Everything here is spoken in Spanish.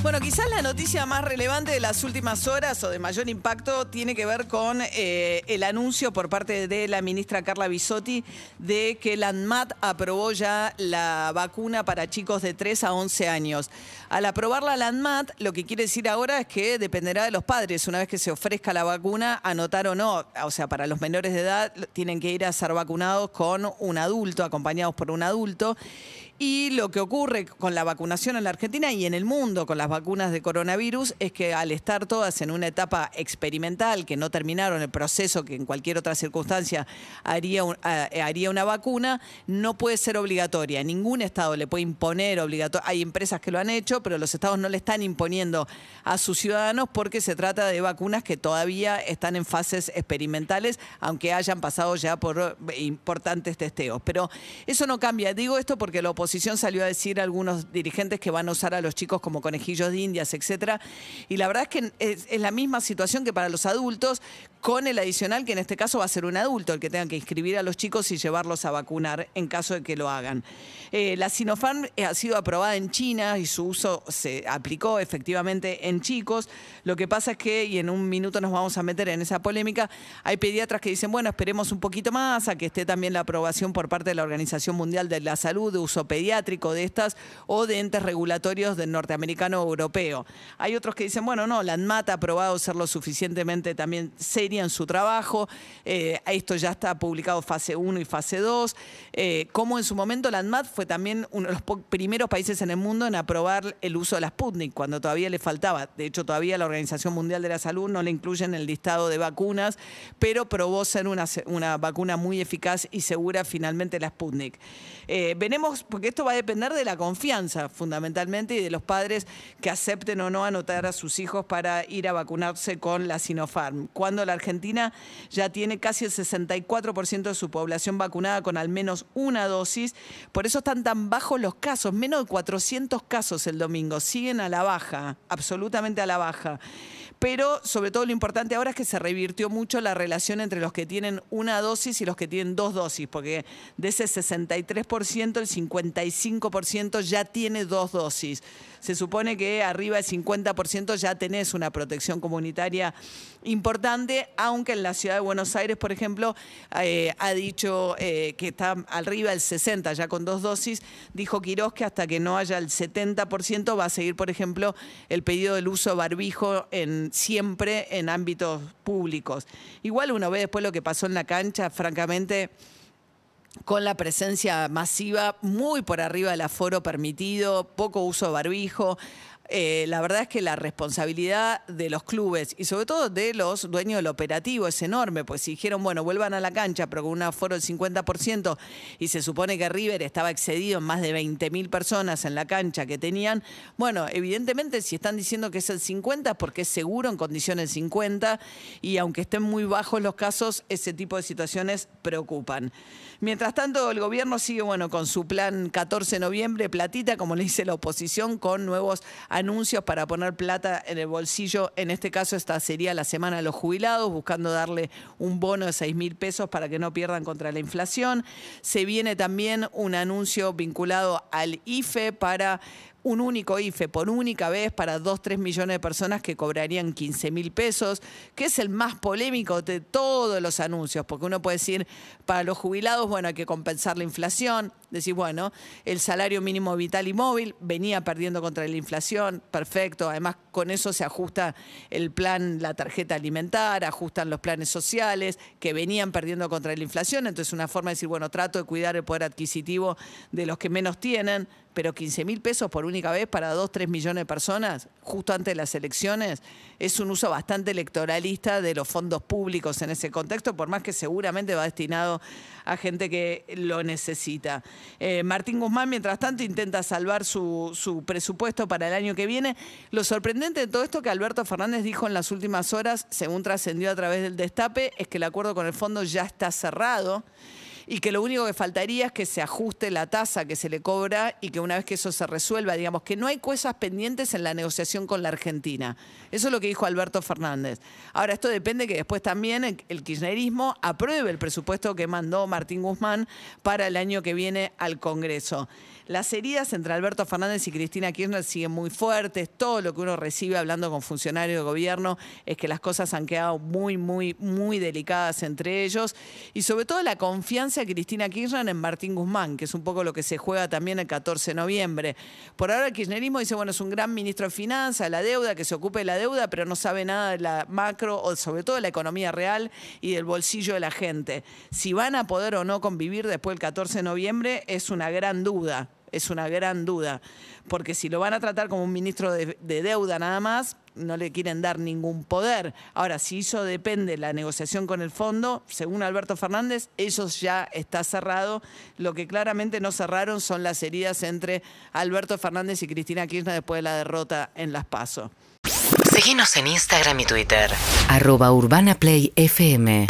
Bueno, quizás la noticia más relevante de las últimas horas o de mayor impacto tiene que ver con eh, el anuncio por parte de la ministra Carla Bisotti de que la ANMAT aprobó ya la vacuna para chicos de 3 a 11 años. Al aprobarla la ANMAT, lo que quiere decir ahora es que dependerá de los padres, una vez que se ofrezca la vacuna, anotar o no. O sea, para los menores de edad tienen que ir a ser vacunados con un adulto, acompañados por un adulto. Y lo que ocurre con la vacunación en la Argentina y en el mundo con las vacunas de coronavirus es que al estar todas en una etapa experimental, que no terminaron el proceso que en cualquier otra circunstancia haría, ah, eh, haría una vacuna, no puede ser obligatoria. Ningún Estado le puede imponer obligatoria. Hay empresas que lo han hecho, pero los Estados no le están imponiendo a sus ciudadanos porque se trata de vacunas que todavía están en fases experimentales, aunque hayan pasado ya por eh, importantes testeos. Pero eso no cambia. Digo esto porque la oposición salió a decir algunos dirigentes que van a usar a los chicos como conejillos de indias, etcétera. Y la verdad es que es, es la misma situación que para los adultos, con el adicional que en este caso va a ser un adulto el que tenga que inscribir a los chicos y llevarlos a vacunar en caso de que lo hagan. Eh, la Sinopharm eh, ha sido aprobada en China y su uso se aplicó efectivamente en chicos. Lo que pasa es que, y en un minuto nos vamos a meter en esa polémica, hay pediatras que dicen, bueno, esperemos un poquito más a que esté también la aprobación por parte de la Organización Mundial de la Salud de uso pediátrico de estas o de entes regulatorios del norteamericano o europeo. Hay otros que dicen, bueno, no, la ANMAT ha aprobado ser lo suficientemente también seria en su trabajo. Eh, esto ya está publicado fase 1 y fase 2. Eh, como en su momento la ANMAT fue también uno de los primeros países en el mundo en aprobar el uso de la Sputnik, cuando todavía le faltaba. De hecho, todavía la Organización Mundial de la Salud no le incluye en el listado de vacunas, pero probó ser una, una vacuna muy eficaz y segura finalmente la Sputnik. Eh, veremos, porque esto va a depender de la confianza fundamentalmente y de los padres que acepten o no anotar a sus hijos para ir a vacunarse con la Sinopharm. Cuando la Argentina ya tiene casi el 64% de su población vacunada con al menos una dosis, por eso están tan bajos los casos, menos de 400 casos el domingo, siguen a la baja, absolutamente a la baja. Pero sobre todo lo importante ahora es que se revirtió mucho la relación entre los que tienen una dosis y los que tienen dos dosis, porque de ese 63%, el 55% ya tiene dos dosis. Se supone que arriba del 50% ya tenés una protección comunitaria importante, aunque en la ciudad de Buenos Aires, por ejemplo, eh, ha dicho eh, que está arriba del 60% ya con dos dosis. Dijo Quirós que hasta que no haya el 70% va a seguir, por ejemplo, el pedido del uso de barbijo en, siempre en ámbitos públicos. Igual uno ve después lo que pasó en la cancha, francamente con la presencia masiva muy por arriba del aforo permitido, poco uso de barbijo. Eh, la verdad es que la responsabilidad de los clubes y sobre todo de los dueños del operativo es enorme, pues si dijeron, bueno, vuelvan a la cancha, pero con un aforo del 50% y se supone que River estaba excedido en más de 20.000 personas en la cancha que tenían, bueno, evidentemente si están diciendo que es el 50 es porque es seguro en condiciones 50 y aunque estén muy bajos los casos, ese tipo de situaciones preocupan. Mientras tanto, el gobierno sigue bueno con su plan 14 de noviembre, platita, como le dice la oposición, con nuevos anuncios para poner plata en el bolsillo. En este caso, esta sería la semana de los jubilados, buscando darle un bono de 6 mil pesos para que no pierdan contra la inflación. Se viene también un anuncio vinculado al IFE para un único IFE por única vez para 2, 3 millones de personas que cobrarían 15 mil pesos, que es el más polémico de todos los anuncios, porque uno puede decir, para los jubilados, bueno, hay que compensar la inflación, decir, bueno, el salario mínimo vital y móvil venía perdiendo contra la inflación, perfecto, además con eso se ajusta el plan, la tarjeta alimentar, ajustan los planes sociales que venían perdiendo contra la inflación, entonces una forma de decir, bueno, trato de cuidar el poder adquisitivo de los que menos tienen, pero 15 mil pesos por única vez para 2, 3 millones de personas, justo antes de las elecciones, es un uso bastante electoralista de los fondos públicos en ese contexto, por más que seguramente va destinado a gente que lo necesita. Eh, Martín Guzmán, mientras tanto, intenta salvar su, su presupuesto para el año que viene. Lo sorprendente de todo esto que Alberto Fernández dijo en las últimas horas, según trascendió a través del destape, es que el acuerdo con el fondo ya está cerrado y que lo único que faltaría es que se ajuste la tasa que se le cobra y que una vez que eso se resuelva, digamos que no hay cosas pendientes en la negociación con la Argentina. Eso es lo que dijo Alberto Fernández. Ahora, esto depende que después también el, kirchnerismo apruebe el presupuesto que mandó Martín Guzmán para el año que viene al Congreso. Las heridas entre Alberto Fernández y Cristina Kirchner siguen muy fuertes. Todo lo que uno recibe hablando con funcionarios de gobierno es que las cosas han quedado muy, muy, muy delicadas entre ellos. Y sobre todo la confianza de Cristina Kirchner en Martín Guzmán, que es un poco lo que se juega también el 14 de noviembre. Por ahora el kirchnerismo dice, bueno, es un gran ministro de Finanzas, la deuda, que se ocupe de la deuda, pero no sabe nada de la macro o sobre todo de la economía real y del bolsillo de la gente. Si van a poder o no convivir después del 14 de noviembre es una gran duda es una gran duda, porque si lo van a tratar como un ministro de, deuda nada más, no le quieren dar ningún poder. Ahora, si eso depende de la negociación con el fondo, según Alberto Fernández, eso ya está cerrado. Lo que claramente no cerraron son las heridas entre Alberto Fernández y Cristina Kirchner después de la derrota en Las Paso. Síguenos en Instagram y Twitter. Arroba Urbana Play FM.